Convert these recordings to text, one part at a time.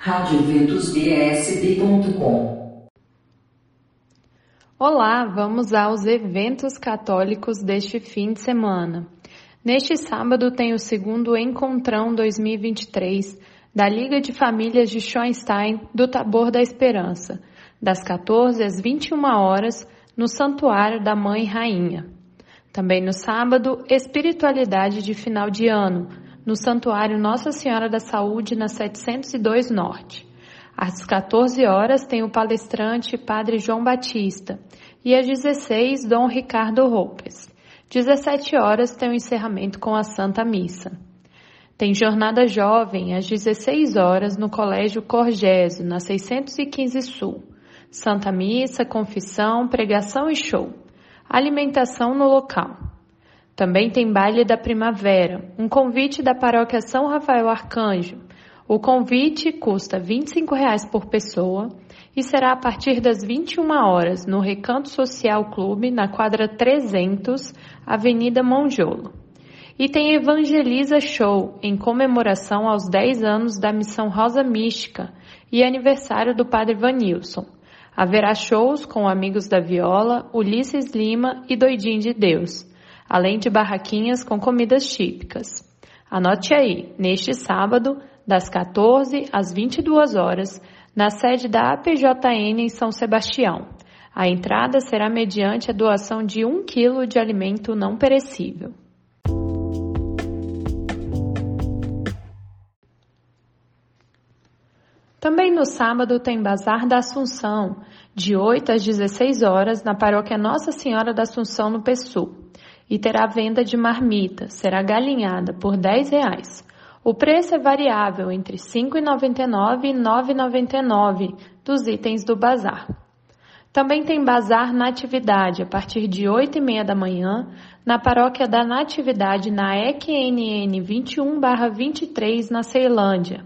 radioventusbsb.com Olá, vamos aos eventos católicos deste fim de semana. Neste sábado tem o segundo Encontrão 2023 da Liga de Famílias de Schoenstein do Tabor da Esperança, das 14 às 21 horas, no Santuário da Mãe Rainha. Também no sábado, Espiritualidade de Final de Ano, no Santuário Nossa Senhora da Saúde, na 702 Norte. Às 14 horas tem o palestrante Padre João Batista e às 16 Dom Ricardo Ropes. 17 horas tem o encerramento com a Santa Missa. Tem jornada jovem às 16 horas no Colégio Corgésio, na 615 Sul. Santa Missa, confissão, pregação e show. Alimentação no local. Também tem baile da primavera, um convite da paróquia São Rafael Arcanjo. O convite custa R$ 25 por pessoa e será a partir das 21 horas no Recanto Social Clube, na quadra 300, Avenida Monjolo. E tem Evangeliza Show, em comemoração aos 10 anos da Missão Rosa Mística e aniversário do Padre Vanilson. Haverá shows com Amigos da Viola, Ulisses Lima e Doidinho de Deus além de barraquinhas com comidas típicas. Anote aí, neste sábado, das 14 às 22 horas, na sede da APJN em São Sebastião. A entrada será mediante a doação de um quilo de alimento não perecível. Também no sábado tem Bazar da Assunção, de 8 às 16 horas, na paróquia Nossa Senhora da Assunção, no PSU e terá venda de marmita, será galinhada por R$ 10. O preço é variável entre R$ 5,99 e R$ 9,99 dos itens do bazar. Também tem bazar Natividade a partir de 8 e meia da manhã na paróquia da Natividade na EQNN 21/23 na Ceilândia.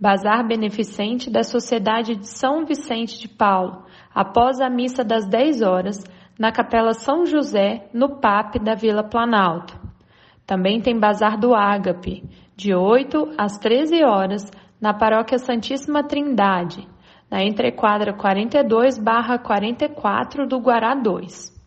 Bazar beneficente da Sociedade de São Vicente de Paulo após a missa das 10 horas na Capela São José, no PAP da Vila Planalto. Também tem Bazar do Ágape, de 8 às 13 horas, na Paróquia Santíssima Trindade, na entrequadra 42/44 do Guará 2.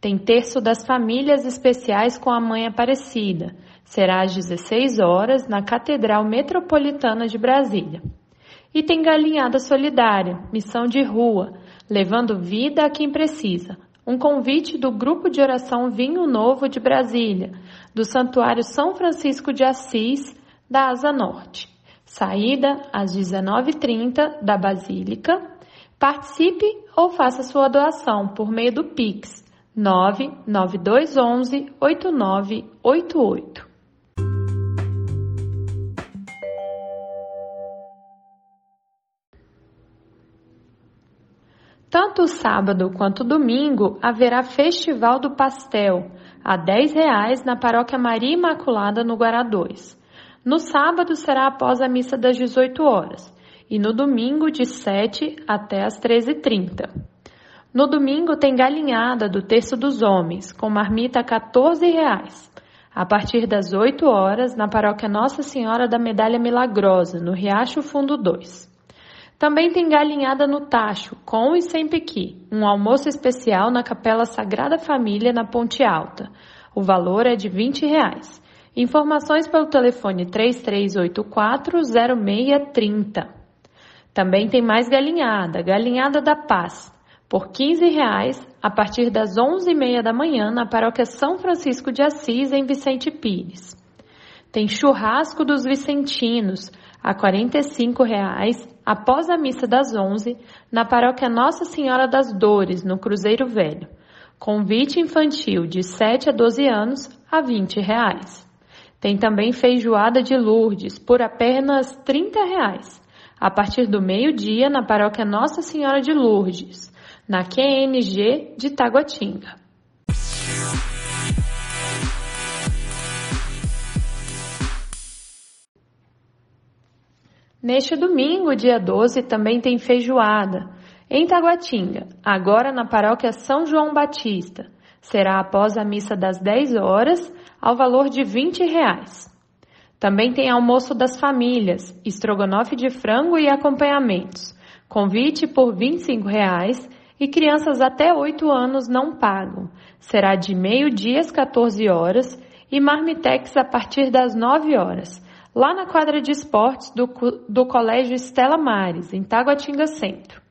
Tem Terço das Famílias Especiais com a Mãe Aparecida. Será às 16 horas na Catedral Metropolitana de Brasília. E tem Galinhada Solidária, missão de rua, levando vida a quem precisa, um convite do Grupo de Oração Vinho Novo de Brasília, do Santuário São Francisco de Assis, da Asa Norte. Saída às 19h30 da Basílica. Participe ou faça sua doação por meio do Pix 99211 8988. Tanto sábado quanto domingo haverá Festival do Pastel, a R$ 10 na Paróquia Maria Imaculada, no Guará 2. No sábado será após a missa das 18 horas e no domingo de 7 até as 13h30. No domingo tem galinhada do Terço dos Homens, com marmita a 14 reais, a partir das 8 horas na Paróquia Nossa Senhora da Medalha Milagrosa, no Riacho Fundo 2. Também tem galinhada no tacho, com e sem piqui, um almoço especial na Capela Sagrada Família, na Ponte Alta. O valor é de 20 reais. Informações pelo telefone 33840630. Também tem mais galinhada, galinhada da paz, por 15 reais, a partir das 11h30 da manhã na paróquia São Francisco de Assis, em Vicente Pires. Tem churrasco dos vicentinos, a 45 reais, após a missa das 11, na paróquia Nossa Senhora das Dores, no Cruzeiro Velho. Convite infantil de 7 a 12 anos a 20 reais. Tem também feijoada de Lourdes por apenas 30 reais, a partir do meio-dia na paróquia Nossa Senhora de Lourdes, na QNG de Taguatinga. Neste domingo, dia 12, também tem feijoada em Taguatinga, agora na paróquia São João Batista. Será após a missa das 10 horas, ao valor de 20 reais. Também tem almoço das famílias, estrogonofe de frango e acompanhamentos. Convite por R$ 25,00 e crianças até 8 anos não pagam. Será de meio-dia às 14 horas e marmitex a partir das 9 horas, lá na quadra de esportes do, do Colégio Estela Mares, em Taguatinga Centro.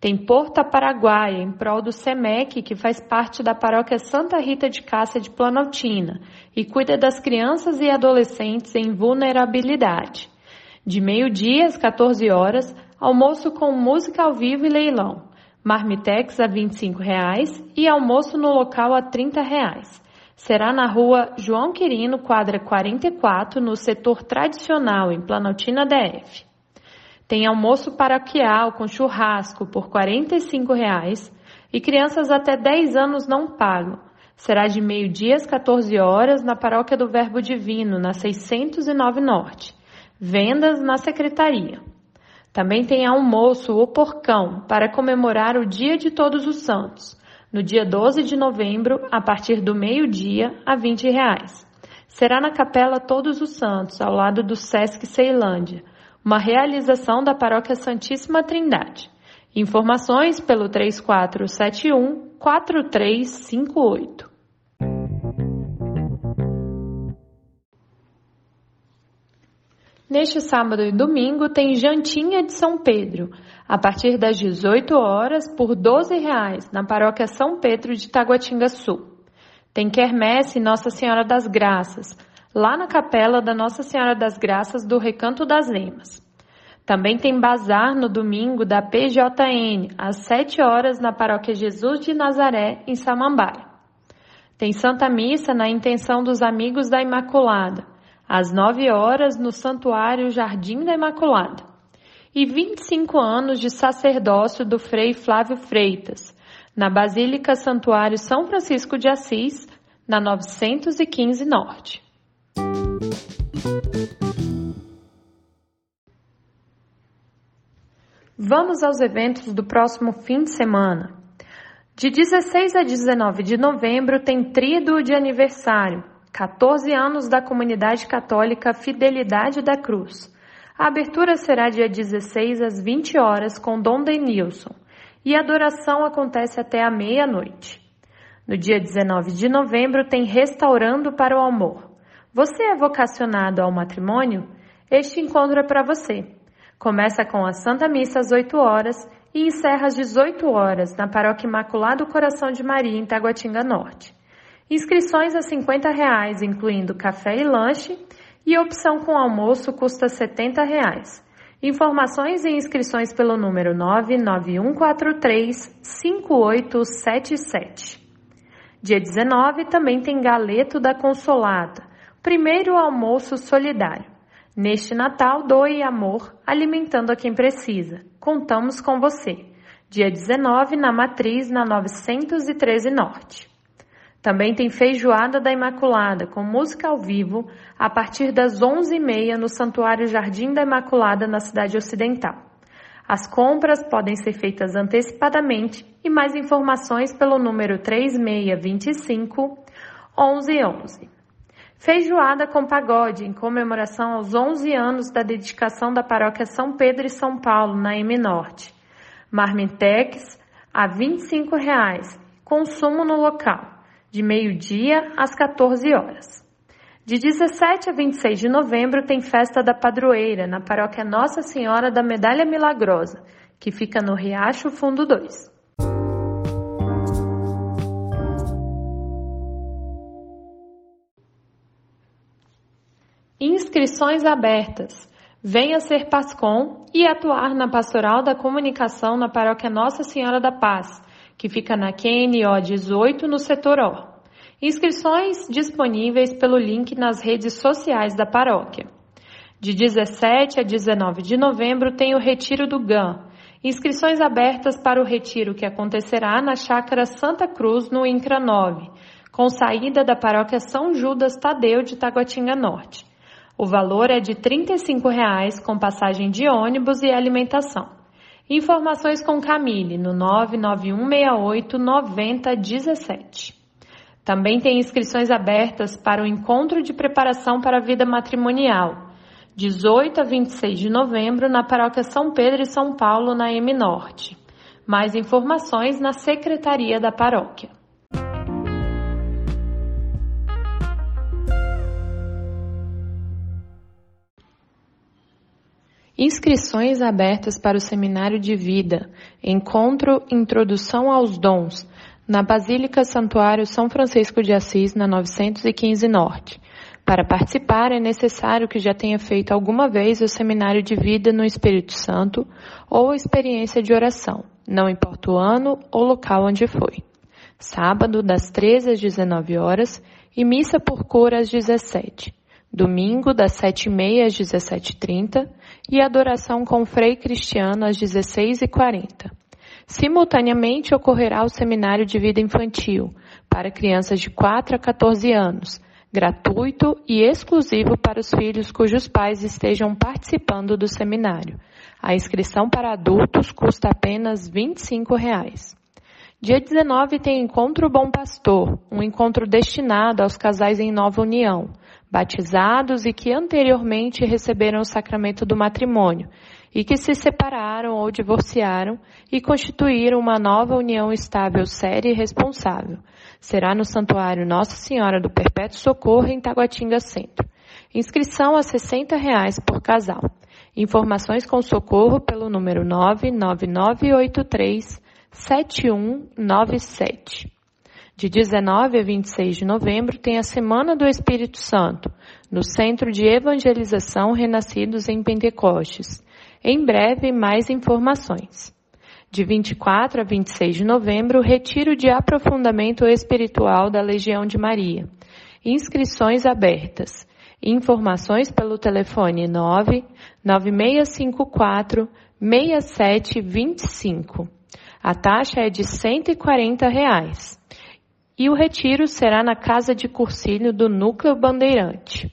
Tem Porta Paraguaia, em prol do SEMEC, que faz parte da paróquia Santa Rita de Cássia de Planaltina e cuida das crianças e adolescentes em vulnerabilidade. De meio-dia às 14 horas, almoço com música ao vivo e leilão. Marmitex a 25 reais e almoço no local a 30 reais. Será na rua João Quirino, quadra 44, no setor tradicional, em Planaltina DF. Tem almoço paroquial com churrasco por 45 reais e crianças até 10 anos não pagam. Será de meio-dia às 14 horas na Paróquia do Verbo Divino, na 609 Norte. Vendas na secretaria. Também tem almoço O Porcão para comemorar o Dia de Todos os Santos, no dia 12 de novembro, a partir do meio-dia, a 20 reais. Será na Capela Todos os Santos, ao lado do Sesc Ceilândia, uma realização da Paróquia Santíssima Trindade. Informações pelo 3471 4358. Neste sábado e domingo tem Jantinha de São Pedro, a partir das 18 horas por 12 reais, na paróquia São Pedro de Taguatinga Sul. Tem quermesse Nossa Senhora das Graças, lá na capela da Nossa Senhora das Graças do Recanto das Emas. Também tem bazar no domingo da PJN, às 7 horas na paróquia Jesus de Nazaré, em Samambaia. Tem Santa Missa na intenção dos Amigos da Imaculada às 9 horas no Santuário Jardim da Imaculada, e 25 anos de sacerdócio do Frei Flávio Freitas, na Basílica Santuário São Francisco de Assis, na 915 Norte. Vamos aos eventos do próximo fim de semana. De 16 a 19 de novembro tem Tríduo de aniversário, 14 anos da comunidade católica Fidelidade da Cruz. A abertura será dia 16 às 20 horas com Dom Denilson e a adoração acontece até a meia-noite. No dia 19 de novembro tem Restaurando para o Amor. Você é vocacionado ao matrimônio? Este encontro é para você. Começa com a Santa Missa às 8 horas e encerra às 18 horas na Paróquia Imaculado Coração de Maria, em Taguatinga Norte. Inscrições a 50 reais, incluindo café e lanche, e opção com almoço custa 70 reais. Informações e inscrições pelo número 99143 5877. Dia 19 também tem Galeto da Consolata, primeiro almoço solidário. Neste Natal, doe amor, alimentando a quem precisa. Contamos com você. Dia 19, na Matriz, na 913 Norte. Também tem Feijoada da Imaculada, com música ao vivo, a partir das 11h30 no Santuário Jardim da Imaculada, na cidade ocidental. As compras podem ser feitas antecipadamente e mais informações pelo número 3625 1111. Feijoada com pagode, em comemoração aos 11 anos da dedicação da paróquia São Pedro e São Paulo, na M Norte. Marmitex a 25 reais, consumo no local de meio-dia às 14 horas. De 17 a 26 de novembro tem festa da padroeira na paróquia Nossa Senhora da Medalha Milagrosa, que fica no Riacho Fundo 2. Inscrições abertas. Venha ser PASCOM e atuar na Pastoral da Comunicação na Paróquia Nossa Senhora da Paz, que fica na QNO 18, no setor O. Inscrições disponíveis pelo link nas redes sociais da paróquia. De 17 a 19 de novembro tem o Retiro do GAM. Inscrições abertas para o retiro que acontecerá na Chácara Santa Cruz, no INCRA 9, com saída da paróquia São Judas Tadeu de Taguatinga Norte. O valor é de 35 reais, com passagem de ônibus e alimentação. Informações com Camille no 99168 9017. Também tem inscrições abertas para o encontro de preparação para a vida matrimonial, 18 a 26 de novembro, na Paróquia São Pedro e São Paulo, na M Norte. Mais informações na Secretaria da Paróquia. Inscrições abertas para o Seminário de Vida, Encontro Introdução aos Dons, na Basílica Santuário São Francisco de Assis, na 915 Norte. Para participar, é necessário que já tenha feito alguma vez o Seminário de Vida no Espírito Santo ou experiência de oração, não importa o ano ou local onde foi. Sábado, das 13 às 19 horas e missa por cura às 17 domingo das 7h30 às 17h30 e adoração com Frei Cristiano às 16h40. Simultaneamente ocorrerá o seminário de vida infantil para crianças de 4 a 14 anos, gratuito e exclusivo para os filhos cujos pais estejam participando do seminário. A inscrição para adultos custa apenas 25 reais. Dia 19 tem Encontro Bom Pastor, um encontro destinado aos casais em nova união batizados e que anteriormente receberam o sacramento do matrimônio e que se separaram ou divorciaram e constituíram uma nova união estável, séria e responsável. Será no Santuário Nossa Senhora do Perpétuo Socorro, em Taguatinga Centro. Inscrição a 60 reais por casal. Informações com socorro pelo número 99983 7197. De 19 a 26 de novembro tem a Semana do Espírito Santo, no Centro de Evangelização Renascidos em Pentecostes. Em breve, mais informações. De 24 a 26 de novembro, Retiro de Aprofundamento Espiritual da Legião de Maria. Inscrições abertas. Informações pelo telefone 9 9654 6725. A taxa é de 140 reais e o retiro será na Casa de Cursilho do Núcleo Bandeirante.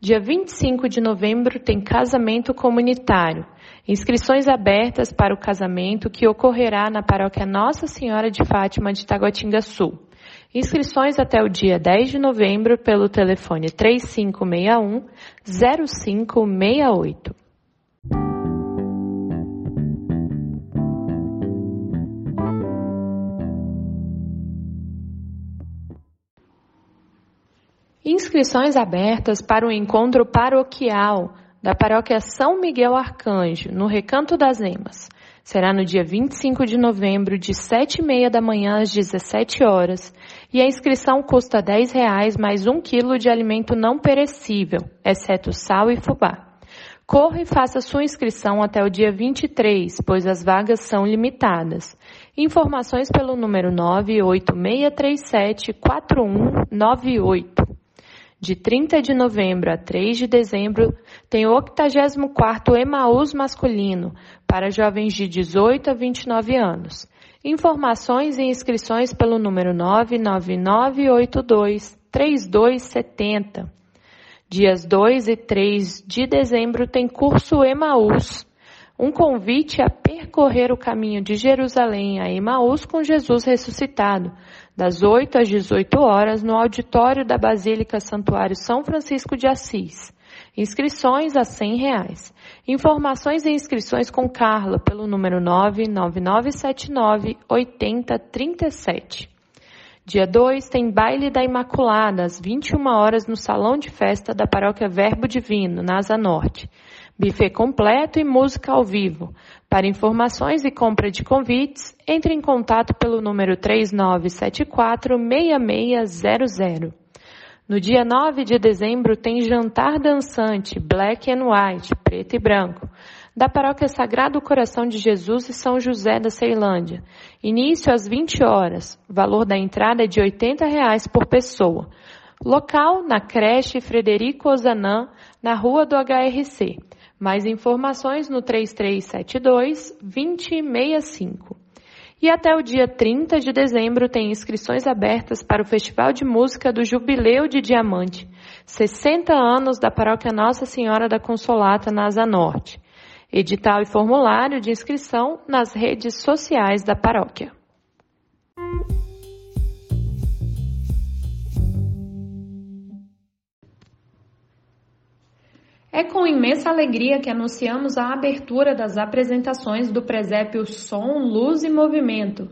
Dia 25 de novembro tem casamento comunitário. Inscrições abertas para o casamento que ocorrerá na paróquia Nossa Senhora de Fátima de Taguatinga Sul. Inscrições até o dia 10 de novembro pelo telefone 3561 0568. Inscrições abertas para o encontro paroquial da paróquia São Miguel Arcanjo, no Recanto das Emas. Será no dia 25 de novembro, de 7 e meia da manhã às 17 horas, e a inscrição custa R$ reais mais um quilo de alimento não perecível, exceto sal e fubá. Corra e faça sua inscrição até o dia 23, pois as vagas são limitadas. Informações pelo número 98637 4198. De 30 de novembro a 3 de dezembro, tem o 84º Emaús masculino para jovens de 18 a 29 anos. Informações e inscrições pelo número 99982 3270. Dias 2 e 3 de dezembro tem curso Emaús, um convite a percorrer o caminho de Jerusalém a Emaús com Jesus ressuscitado das 8 às 18 horas, no auditório da Basílica Santuário São Francisco de Assis. Inscrições a R$ reais. Informações e inscrições com Carla pelo número 99979 8037. Dia 2 tem baile da Imaculada às 21 horas no Salão de Festa da Paróquia Verbo Divino, na Asa Norte. Buffet completo e música ao vivo. Para informações e compra de convites, entre em contato pelo número 3974-6600. No dia 9 de dezembro tem jantar dançante, black and white, preto e branco, da Paróquia Sagrado Coração de Jesus e São José da Ceilândia. Início às 20 horas. Valor da entrada é de 80 reais por pessoa. Local na creche Frederico Ozanam, na rua do HRC. Mais informações no 3372 2065. E até o dia 30 de dezembro tem inscrições abertas para o Festival de Música do Jubileu de Diamante, 60 anos da Paróquia Nossa Senhora da Consolata na Asa Norte. Edital e formulário de inscrição nas redes sociais da paróquia. Com imensa alegria que anunciamos a abertura das apresentações do presépio Som, Luz e Movimento.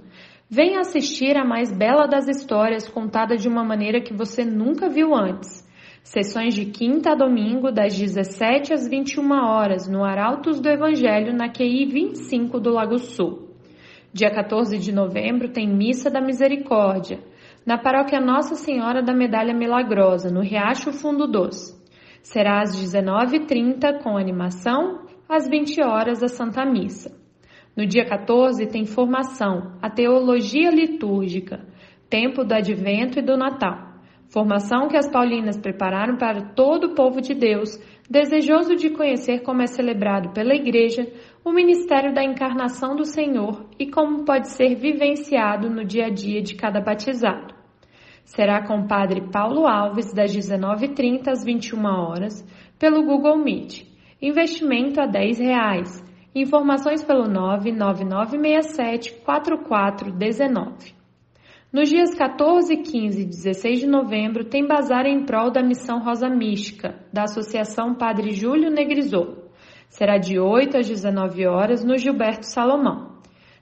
Venha assistir a mais bela das histórias contada de uma maneira que você nunca viu antes. Sessões de quinta a domingo, das 17 às 21 horas, no Arautos do Evangelho, na QI 25 do Lago Sul. Dia 14 de novembro tem Missa da Misericórdia, na paróquia Nossa Senhora da Medalha Milagrosa, no Riacho Fundo Doce. Será às 19h30 com animação, às 20 horas a Santa Missa. No dia 14 tem formação, a teologia litúrgica, tempo do advento e do Natal. Formação que as paulinas prepararam para todo o povo de Deus, desejoso de conhecer como é celebrado pela Igreja o ministério da encarnação do Senhor e como pode ser vivenciado no dia a dia de cada batizado será com o Padre Paulo Alves, das 19h30 às 21 horas, pelo Google Meet. Investimento a 10 reais. Informações pelo 99967-4419. Nos dias 14, 15 e 16 de novembro, tem bazar em prol da Missão Rosa Mística, da Associação Padre Júlio Negrisou. Será de 8 às 19 horas no Gilberto Salomão.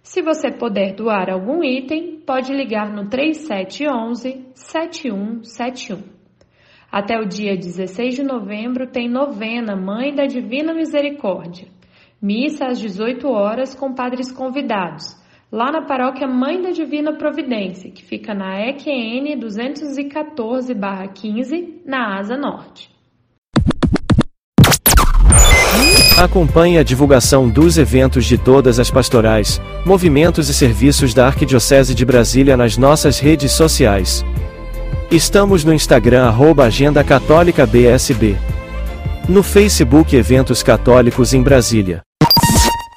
Se você puder doar algum item, pode ligar no 3711 7171. Até o dia 16 de novembro tem novena Mãe da Divina Misericórdia. Missa às 18 horas com padres convidados, lá na paróquia Mãe da Divina Providência, que fica na EQN 214-15, na Asa Norte. Acompanhe a divulgação dos eventos de todas as pastorais, movimentos e serviços da Arquidiocese de Brasília nas nossas redes sociais. Estamos no Instagram arroba Agenda Católica BSB. No Facebook Eventos Católicos em Brasília.